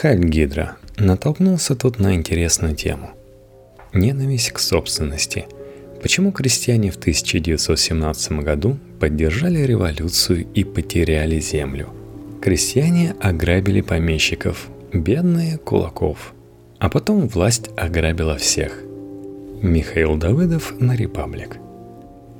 Хайль Гидра натолкнулся тут на интересную тему. Ненависть к собственности. Почему крестьяне в 1917 году поддержали революцию и потеряли землю? Крестьяне ограбили помещиков, бедные – кулаков. А потом власть ограбила всех. Михаил Давыдов на «Репаблик».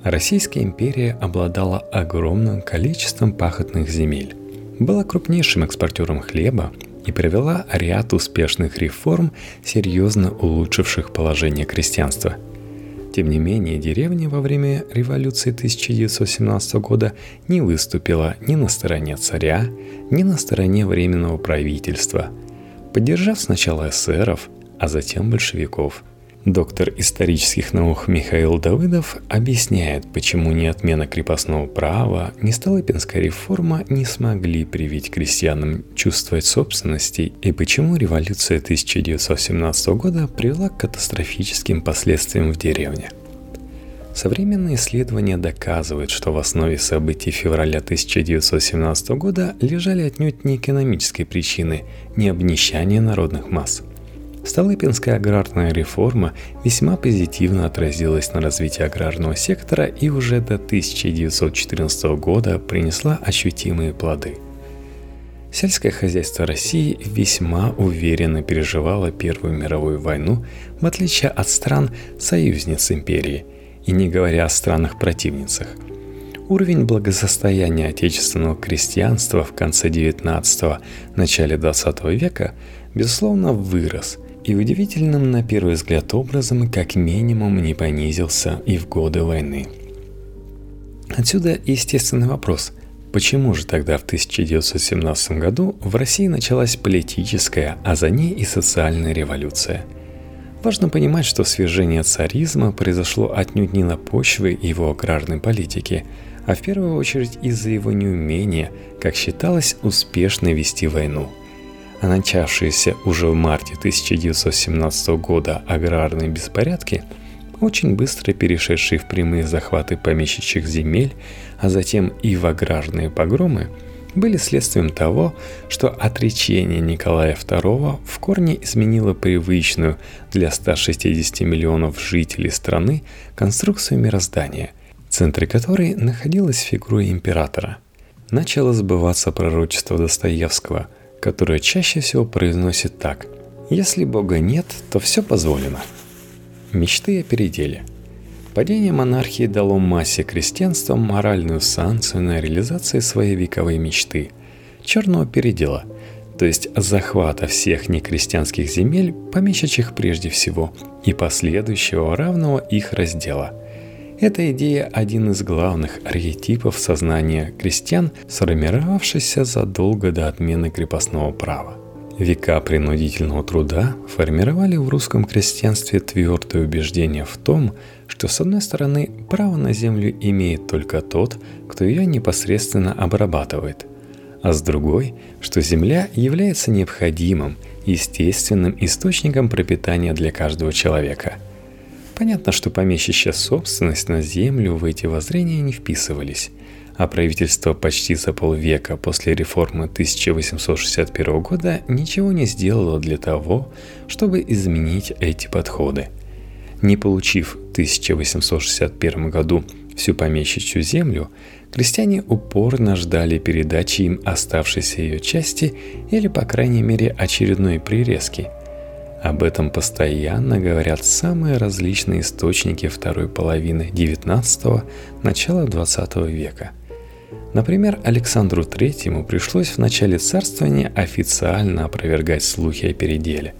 Российская империя обладала огромным количеством пахотных земель, была крупнейшим экспортером хлеба и провела ряд успешных реформ, серьезно улучшивших положение крестьянства. Тем не менее, деревня во время революции 1917 года не выступила ни на стороне царя, ни на стороне Временного правительства, поддержав сначала эсеров, а затем большевиков – Доктор исторических наук Михаил Давыдов объясняет, почему ни отмена крепостного права, ни Столыпинская реформа не смогли привить крестьянам чувствовать собственности и почему революция 1917 года привела к катастрофическим последствиям в деревне. Современные исследования доказывают, что в основе событий февраля 1917 года лежали отнюдь не экономические причины, не обнищание народных масс – Столыпинская аграрная реформа весьма позитивно отразилась на развитии аграрного сектора и уже до 1914 года принесла ощутимые плоды. Сельское хозяйство России весьма уверенно переживало Первую мировую войну, в отличие от стран союзниц империи, и не говоря о странах-противницах. Уровень благосостояния отечественного крестьянства в конце XIX – начале XX века, безусловно, вырос – и удивительным на первый взгляд образом как минимум не понизился и в годы войны. Отсюда естественный вопрос – Почему же тогда в 1917 году в России началась политическая, а за ней и социальная революция? Важно понимать, что свержение царизма произошло отнюдь не на почве его аграрной политики, а в первую очередь из-за его неумения, как считалось, успешно вести войну – а начавшиеся уже в марте 1917 года аграрные беспорядки, очень быстро перешедшие в прямые захваты помещичьих земель, а затем и в аграрные погромы, были следствием того, что отречение Николая II в корне изменило привычную для 160 миллионов жителей страны конструкцию мироздания, в центре которой находилась фигура императора. Начало сбываться пророчество Достоевского – которое чаще всего произносит так «Если Бога нет, то все позволено». Мечты о переделе. Падение монархии дало массе крестьянства моральную санкцию на реализацию своей вековой мечты – черного передела, то есть захвата всех некрестьянских земель, помещичьих прежде всего, и последующего равного их раздела – эта идея – один из главных архетипов сознания крестьян, сформировавшийся задолго до отмены крепостного права. Века принудительного труда формировали в русском крестьянстве твердое убеждение в том, что с одной стороны право на землю имеет только тот, кто ее непосредственно обрабатывает, а с другой, что земля является необходимым, естественным источником пропитания для каждого человека – Понятно, что помещичья собственность на землю в эти воззрения не вписывались, а правительство почти за полвека после реформы 1861 года ничего не сделало для того, чтобы изменить эти подходы. Не получив в 1861 году всю помещичью землю, крестьяне упорно ждали передачи им оставшейся ее части или, по крайней мере, очередной прирезки – об этом постоянно говорят самые различные источники второй половины XIX – начала XX века. Например, Александру Третьему пришлось в начале царствования официально опровергать слухи о переделе.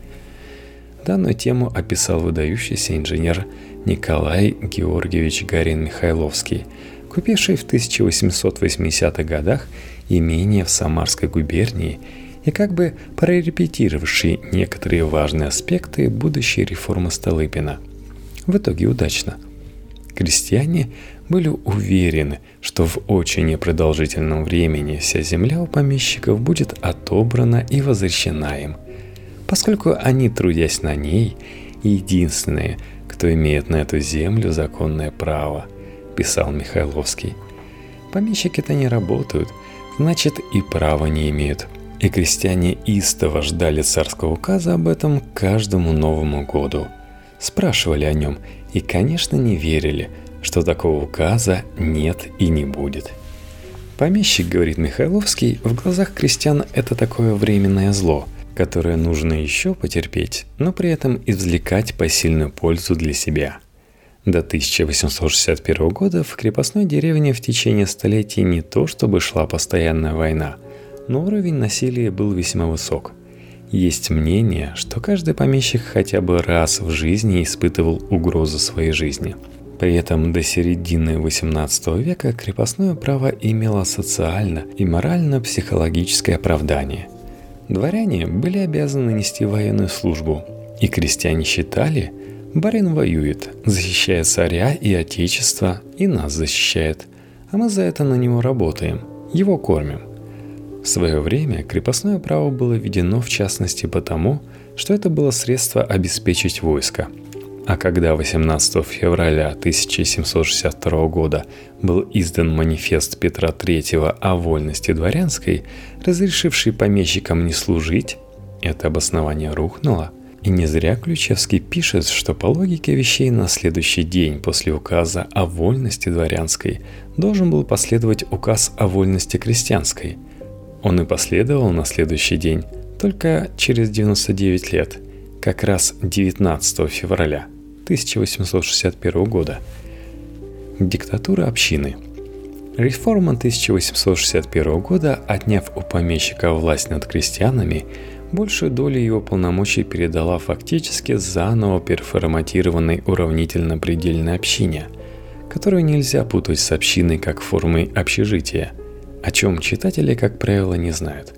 Данную тему описал выдающийся инженер Николай Георгиевич Гарин-Михайловский, купивший в 1880-х годах имение в Самарской губернии – и как бы прорепетировавший некоторые важные аспекты будущей реформы Столыпина. В итоге удачно. Крестьяне были уверены, что в очень непродолжительном времени вся земля у помещиков будет отобрана и возвращена им, поскольку они, трудясь на ней, единственные, кто имеет на эту землю законное право, писал Михайловский. Помещики-то не работают, значит и права не имеют – И крестьяне истово ждали царского указа об этом каждому Новому году. Спрашивали о нем и, конечно, не верили, что такого указа нет и не будет. Помещик, говорит Михайловский, в глазах крестьян это такое временное зло, которое нужно еще потерпеть, но при этом извлекать посильную пользу для себя – до 1861 года в крепостной деревне в течение столетий не то чтобы шла постоянная война, но уровень насилия был весьма высок. Есть мнение, что каждый помещик хотя бы раз в жизни испытывал угрозу своей жизни. При этом до середины XVIII века крепостное право имело социально и морально-психологическое оправдание. Дворяне были обязаны нести военную службу, и крестьяне считали, Барин воюет, защищая царя и отечество, и нас защищает. А мы за это на него работаем, его кормим. В свое время крепостное право было введено в частности потому, что это было средство обеспечить войско. А когда 18 февраля 1762 года был издан манифест Петра III о вольности дворянской, разрешивший помещикам не служить, это обоснование рухнуло – и не зря Ключевский пишет, что по логике вещей на следующий день после указа о вольности дворянской должен был последовать указ о вольности крестьянской. Он и последовал на следующий день, только через 99 лет, как раз 19 февраля 1861 года. Диктатура общины. Реформа 1861 года, отняв у помещика власть над крестьянами, большую долю его полномочий передала фактически заново переформатированной уравнительно-предельной общине, которую нельзя путать с общиной как формой общежития, о чем читатели, как правило, не знают.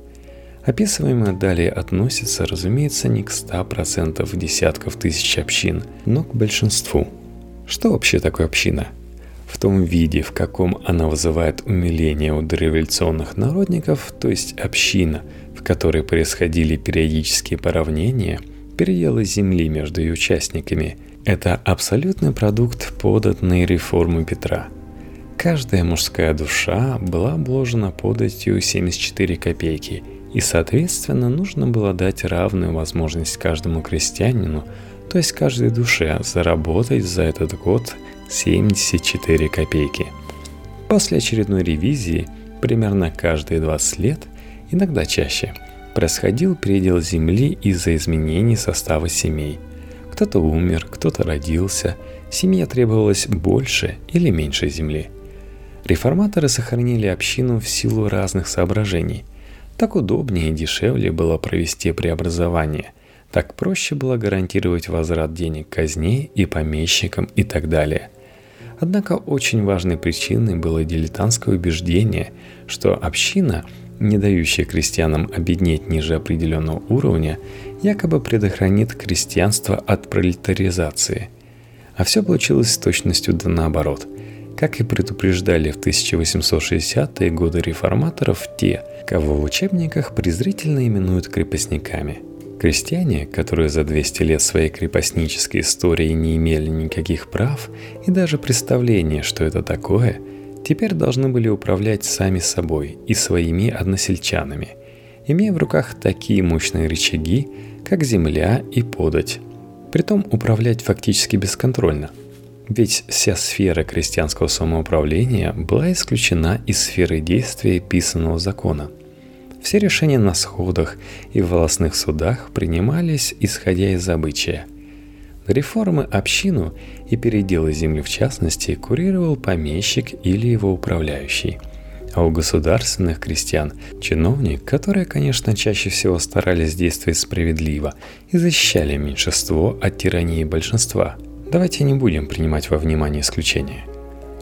Описываемое далее относится, разумеется, не к 100% десятков тысяч общин, но к большинству. Что вообще такое община? В том виде, в каком она вызывает умиление у дореволюционных народников, то есть община – в которой происходили периодические поравнения, переделы земли между ее участниками, это абсолютный продукт податной реформы Петра. Каждая мужская душа была обложена податью 74 копейки, и, соответственно, нужно было дать равную возможность каждому крестьянину, то есть каждой душе, заработать за этот год 74 копейки. После очередной ревизии, примерно каждые 20 лет, иногда чаще, происходил передел земли из-за изменений состава семей. Кто-то умер, кто-то родился, семье требовалось больше или меньше земли. Реформаторы сохранили общину в силу разных соображений. Так удобнее и дешевле было провести преобразование, так проще было гарантировать возврат денег казне и помещикам и так далее – Однако очень важной причиной было дилетантское убеждение, что община не дающая крестьянам обеднеть ниже определенного уровня, якобы предохранит крестьянство от пролетаризации. А все получилось с точностью да наоборот. Как и предупреждали в 1860-е годы реформаторов те, кого в учебниках презрительно именуют крепостниками. Крестьяне, которые за 200 лет своей крепостнической истории не имели никаких прав и даже представления, что это такое – теперь должны были управлять сами собой и своими односельчанами, имея в руках такие мощные рычаги, как земля и подать. Притом управлять фактически бесконтрольно. Ведь вся сфера крестьянского самоуправления была исключена из сферы действия писанного закона. Все решения на сходах и в волосных судах принимались исходя из обычая – Реформы общину и переделы земли в частности курировал помещик или его управляющий. А у государственных крестьян – чиновник, которые, конечно, чаще всего старались действовать справедливо и защищали меньшинство от тирании большинства. Давайте не будем принимать во внимание исключения.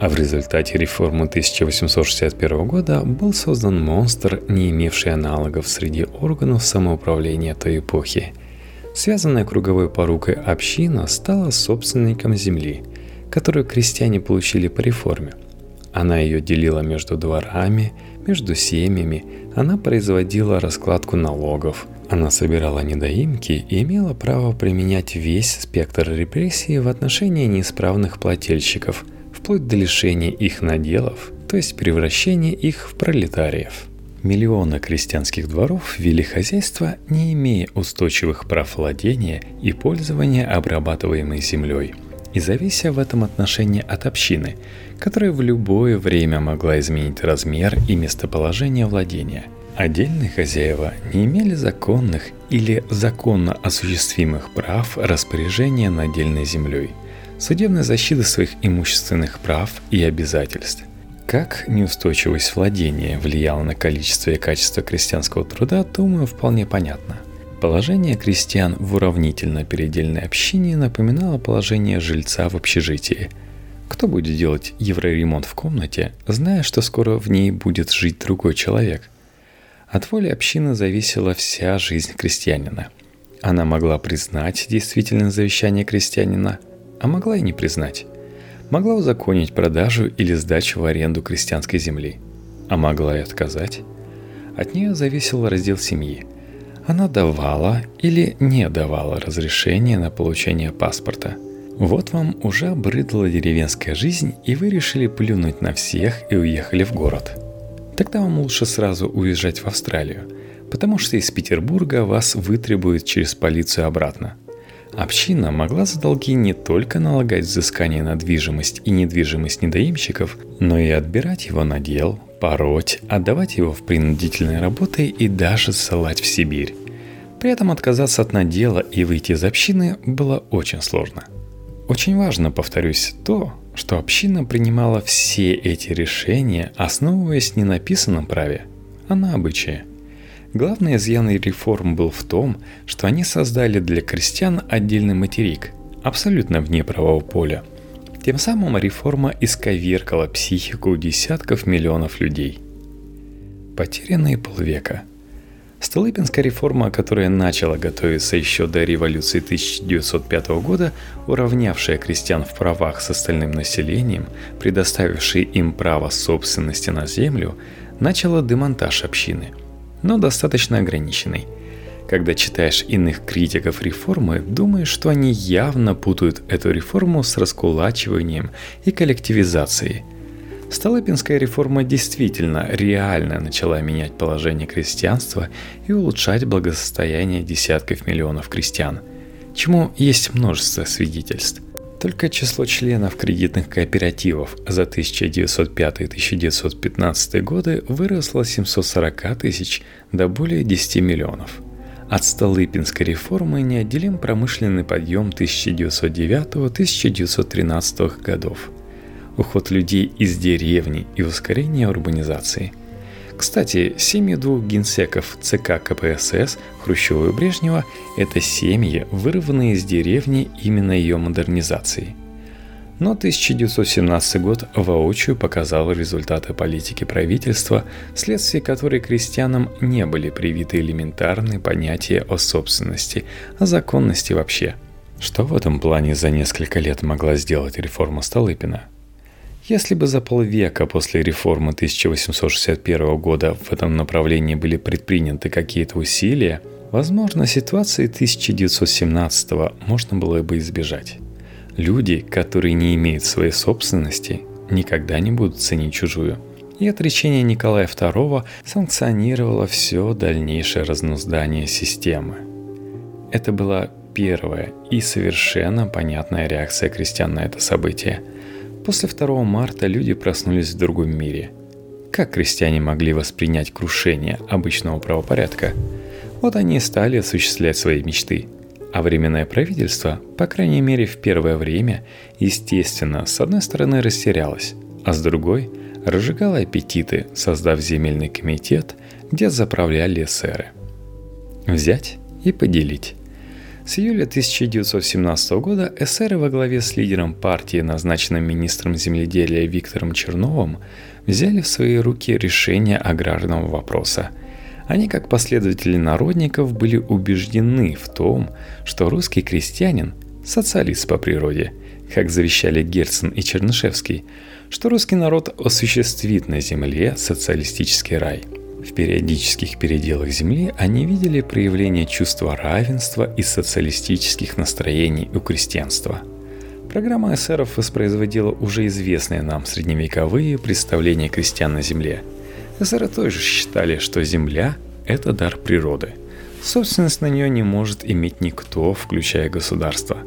А в результате реформы 1861 года был создан монстр, не имевший аналогов среди органов самоуправления той эпохи – Связанная круговой порукой община стала собственником земли, которую крестьяне получили по реформе. Она ее делила между дворами, между семьями, она производила раскладку налогов, она собирала недоимки и имела право применять весь спектр репрессий в отношении неисправных плательщиков, вплоть до лишения их наделов, то есть превращения их в пролетариев. Миллионы крестьянских дворов вели хозяйство, не имея устойчивых прав владения и пользования обрабатываемой землей, и завися в этом отношении от общины, которая в любое время могла изменить размер и местоположение владения. Отдельные хозяева не имели законных или законно осуществимых прав распоряжения над отдельной землей, судебной защиты своих имущественных прав и обязательств. Как неустойчивость владения влияла на количество и качество крестьянского труда, думаю, вполне понятно. Положение крестьян в уравнительно-передельной общине напоминало положение жильца в общежитии. Кто будет делать евроремонт в комнате, зная, что скоро в ней будет жить другой человек? От воли общины зависела вся жизнь крестьянина. Она могла признать действительное завещание крестьянина, а могла и не признать могла узаконить продажу или сдачу в аренду крестьянской земли, а могла и отказать. От нее зависел раздел семьи. Она давала или не давала разрешение на получение паспорта. Вот вам уже обрыдла деревенская жизнь, и вы решили плюнуть на всех и уехали в город. Тогда вам лучше сразу уезжать в Австралию, потому что из Петербурга вас вытребуют через полицию обратно – Община могла за долги не только налагать взыскание на движимость и недвижимость недоимщиков, но и отбирать его на дел, пороть, отдавать его в принудительные работы и даже ссылать в Сибирь. При этом отказаться от надела и выйти из общины было очень сложно. Очень важно, повторюсь, то, что община принимала все эти решения, основываясь не на написанном праве, а на обычае – Главный изъян реформ был в том, что они создали для крестьян отдельный материк, абсолютно вне правового поля. Тем самым реформа исковеркала психику десятков миллионов людей. Потерянные полвека. Столыпинская реформа, которая начала готовиться еще до революции 1905 года, уравнявшая крестьян в правах с остальным населением, предоставившая им право собственности на землю, начала демонтаж общины – но достаточно ограниченный. Когда читаешь иных критиков реформы, думаешь, что они явно путают эту реформу с раскулачиванием и коллективизацией. Столыпинская реформа действительно реально начала менять положение крестьянства и улучшать благосостояние десятков миллионов крестьян, чему есть множество свидетельств. Только число членов кредитных кооперативов за 1905-1915 годы выросло с 740 тысяч до более 10 миллионов. От Столыпинской реформы неотделим промышленный подъем 1909-1913 годов, уход людей из деревни и ускорение урбанизации – кстати, семьи двух генсеков ЦК КПСС Хрущева и Брежнева – это семьи, вырванные из деревни именно ее модернизацией. Но 1917 год воочию показал результаты политики правительства, вследствие которой крестьянам не были привиты элементарные понятия о собственности, о законности вообще. Что в этом плане за несколько лет могла сделать реформа Столыпина – если бы за полвека после реформы 1861 года в этом направлении были предприняты какие-то усилия, возможно, ситуации 1917 можно было бы избежать. Люди, которые не имеют своей собственности, никогда не будут ценить чужую. И отречение Николая II санкционировало все дальнейшее разнуздание системы. Это была первая и совершенно понятная реакция крестьян на это событие – После 2 марта люди проснулись в другом мире. Как крестьяне могли воспринять крушение обычного правопорядка? Вот они и стали осуществлять свои мечты. А временное правительство, по крайней мере в первое время, естественно, с одной стороны растерялось, а с другой разжигало аппетиты, создав земельный комитет, где заправляли эсеры. Взять и поделить. С июля 1917 года эсеры во главе с лидером партии, назначенным министром земледелия Виктором Черновым, взяли в свои руки решение аграрного вопроса. Они, как последователи народников, были убеждены в том, что русский крестьянин – социалист по природе, как завещали Герцен и Чернышевский, что русский народ осуществит на земле социалистический рай – в периодических переделах Земли они видели проявление чувства равенства и социалистических настроений у крестьянства. Программа эсеров воспроизводила уже известные нам средневековые представления крестьян на Земле. Эсеры тоже считали, что земля – это дар природы. Собственность на нее не может иметь никто, включая государство.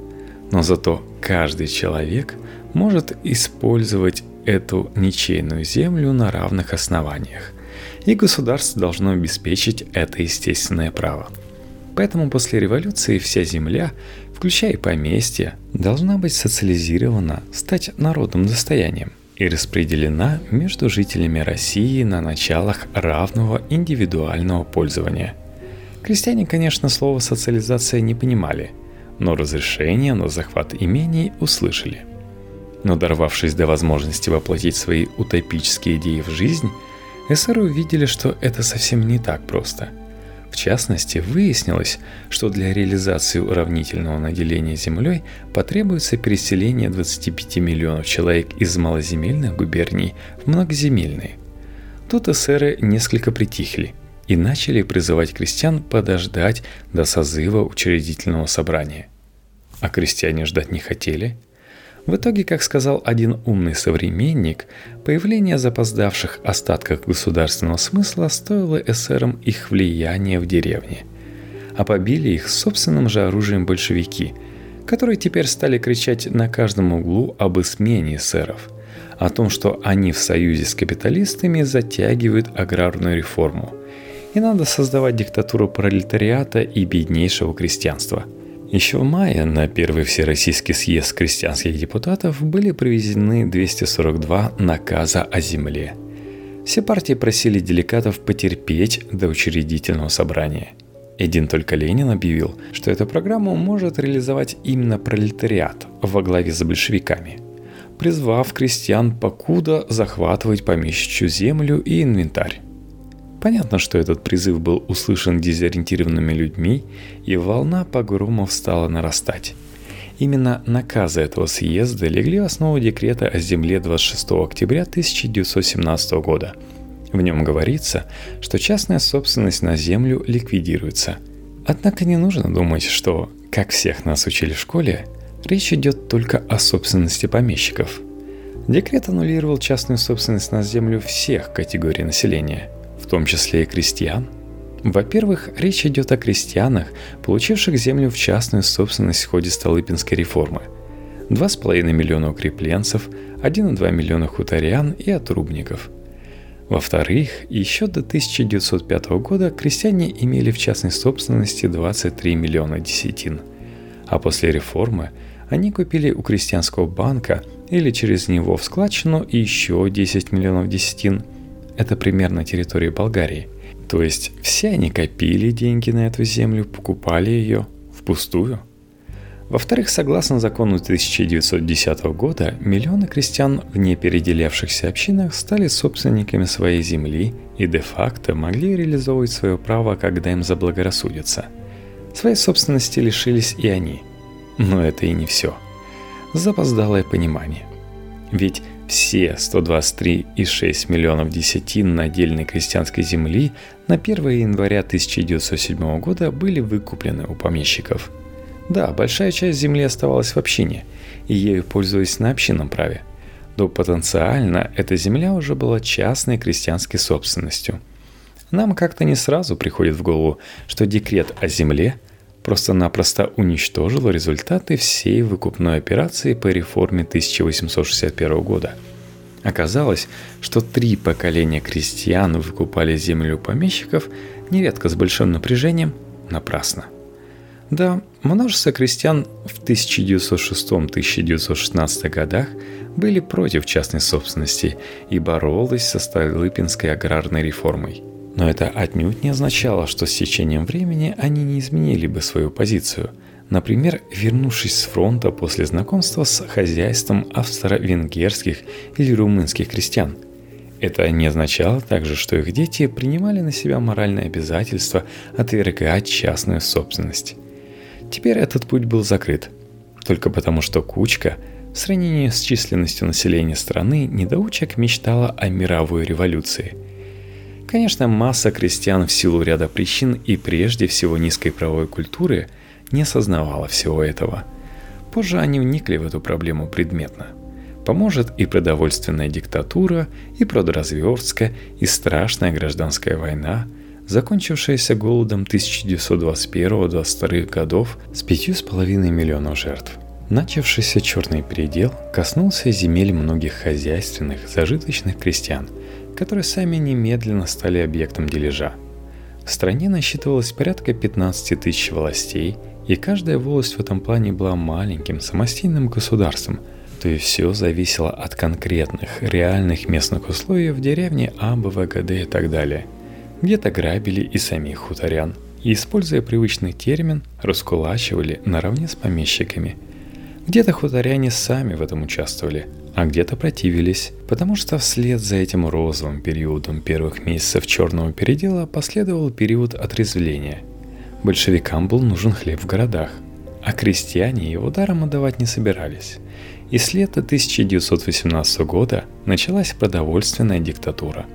Но зато каждый человек может использовать эту ничейную землю на равных основаниях. И государство должно обеспечить это естественное право. Поэтому после революции вся земля, включая поместья, должна быть социализирована, стать народным достоянием и распределена между жителями России на началах равного индивидуального пользования. Крестьяне, конечно, слово «социализация» не понимали, но разрешение на захват имений услышали – но дорвавшись до возможности воплотить свои утопические идеи в жизнь, эсеры увидели, что это совсем не так просто. В частности, выяснилось, что для реализации уравнительного наделения землей потребуется переселение 25 миллионов человек из малоземельных губерний в многоземельные. Тут эсеры несколько притихли и начали призывать крестьян подождать до созыва учредительного собрания. А крестьяне ждать не хотели – в итоге, как сказал один умный современник, появление запоздавших остатков государственного смысла стоило эсерам их влияния в деревне. А побили их собственным же оружием большевики, которые теперь стали кричать на каждом углу об измене эсеров, о том, что они в союзе с капиталистами затягивают аграрную реформу. И надо создавать диктатуру пролетариата и беднейшего крестьянства – еще в мае на первый Всероссийский съезд крестьянских депутатов были привезены 242 наказа о земле. Все партии просили делегатов потерпеть до учредительного собрания. Один только Ленин объявил, что эту программу может реализовать именно пролетариат во главе с большевиками, призвав крестьян покуда захватывать помещичью землю и инвентарь. Понятно, что этот призыв был услышан дезориентированными людьми, и волна погромов стала нарастать. Именно наказы этого съезда легли в основу декрета о земле 26 октября 1917 года. В нем говорится, что частная собственность на землю ликвидируется. Однако не нужно думать, что, как всех нас учили в школе, речь идет только о собственности помещиков. Декрет аннулировал частную собственность на землю всех категорий населения – том числе и крестьян? Во-первых, речь идет о крестьянах, получивших землю в частную собственность в ходе Столыпинской реформы. 2,5 миллиона укрепленцев, 1,2 миллиона хуторян и отрубников. Во-вторых, еще до 1905 года крестьяне имели в частной собственности 23 миллиона десятин. А после реформы они купили у крестьянского банка или через него в складчину еще 10 миллионов десятин – это примерно территория Болгарии. То есть все они копили деньги на эту землю, покупали ее впустую. Во-вторых, согласно закону 1910 года, миллионы крестьян в непеределявшихся общинах стали собственниками своей земли и де-факто могли реализовывать свое право, когда им заблагорассудится. Своей собственности лишились и они. Но это и не все. Запоздалое понимание. Ведь все 123,6 миллионов десятин надельной крестьянской земли на 1 января 1907 года были выкуплены у помещиков. Да, большая часть земли оставалась в общине, и ею пользовались на общинном праве. Но потенциально эта земля уже была частной крестьянской собственностью. Нам как-то не сразу приходит в голову, что декрет о земле – просто-напросто уничтожила результаты всей выкупной операции по реформе 1861 года. Оказалось, что три поколения крестьян выкупали землю у помещиков, нередко с большим напряжением, напрасно. Да, множество крестьян в 1906-1916 годах были против частной собственности и боролись со Столыпинской аграрной реформой – но это отнюдь не означало, что с течением времени они не изменили бы свою позицию. Например, вернувшись с фронта после знакомства с хозяйством австро-венгерских или румынских крестьян. Это не означало также, что их дети принимали на себя моральное обязательство отвергать частную собственность. Теперь этот путь был закрыт. Только потому, что кучка в сравнении с численностью населения страны недоучек мечтала о мировой революции – Конечно, масса крестьян в силу ряда причин и прежде всего низкой правовой культуры не осознавала всего этого. Позже они вникли в эту проблему предметно. Поможет и продовольственная диктатура, и продразверстка, и страшная гражданская война, закончившаяся голодом 1921-22 годов с пятью с половиной миллионов жертв. Начавшийся черный передел коснулся земель многих хозяйственных, зажиточных крестьян, которые сами немедленно стали объектом дележа. В стране насчитывалось порядка 15 тысяч властей, и каждая волость в этом плане была маленьким самостийным государством – то есть все зависело от конкретных, реальных местных условий в деревне А, Б, В, Г, Д и так далее. Где-то грабили и самих хуторян, и, используя привычный термин, раскулачивали наравне с помещиками. Где-то хуторяне сами в этом участвовали, а где-то противились, потому что вслед за этим розовым периодом первых месяцев черного передела последовал период отрезвления. Большевикам был нужен хлеб в городах, а крестьяне его даром отдавать не собирались – и с лета 1918 года началась продовольственная диктатура.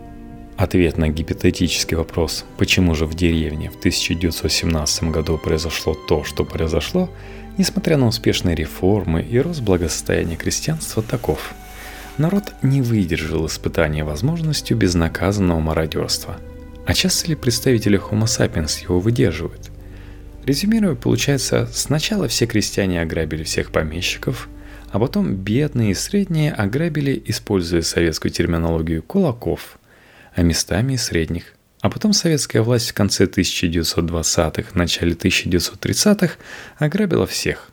Ответ на гипотетический вопрос, почему же в деревне в 1917 году произошло то, что произошло, несмотря на успешные реформы и рост благосостояния крестьянства, таков. Народ не выдержал испытания возможностью безнаказанного мародерства. А часто ли представители Homo sapiens его выдерживают? Резюмируя, получается, сначала все крестьяне ограбили всех помещиков – а потом бедные и средние ограбили, используя советскую терминологию, кулаков, а местами средних. А потом советская власть в конце 1920-х, начале 1930-х ограбила всех.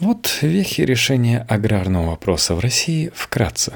Вот вехи решения аграрного вопроса в России вкратце.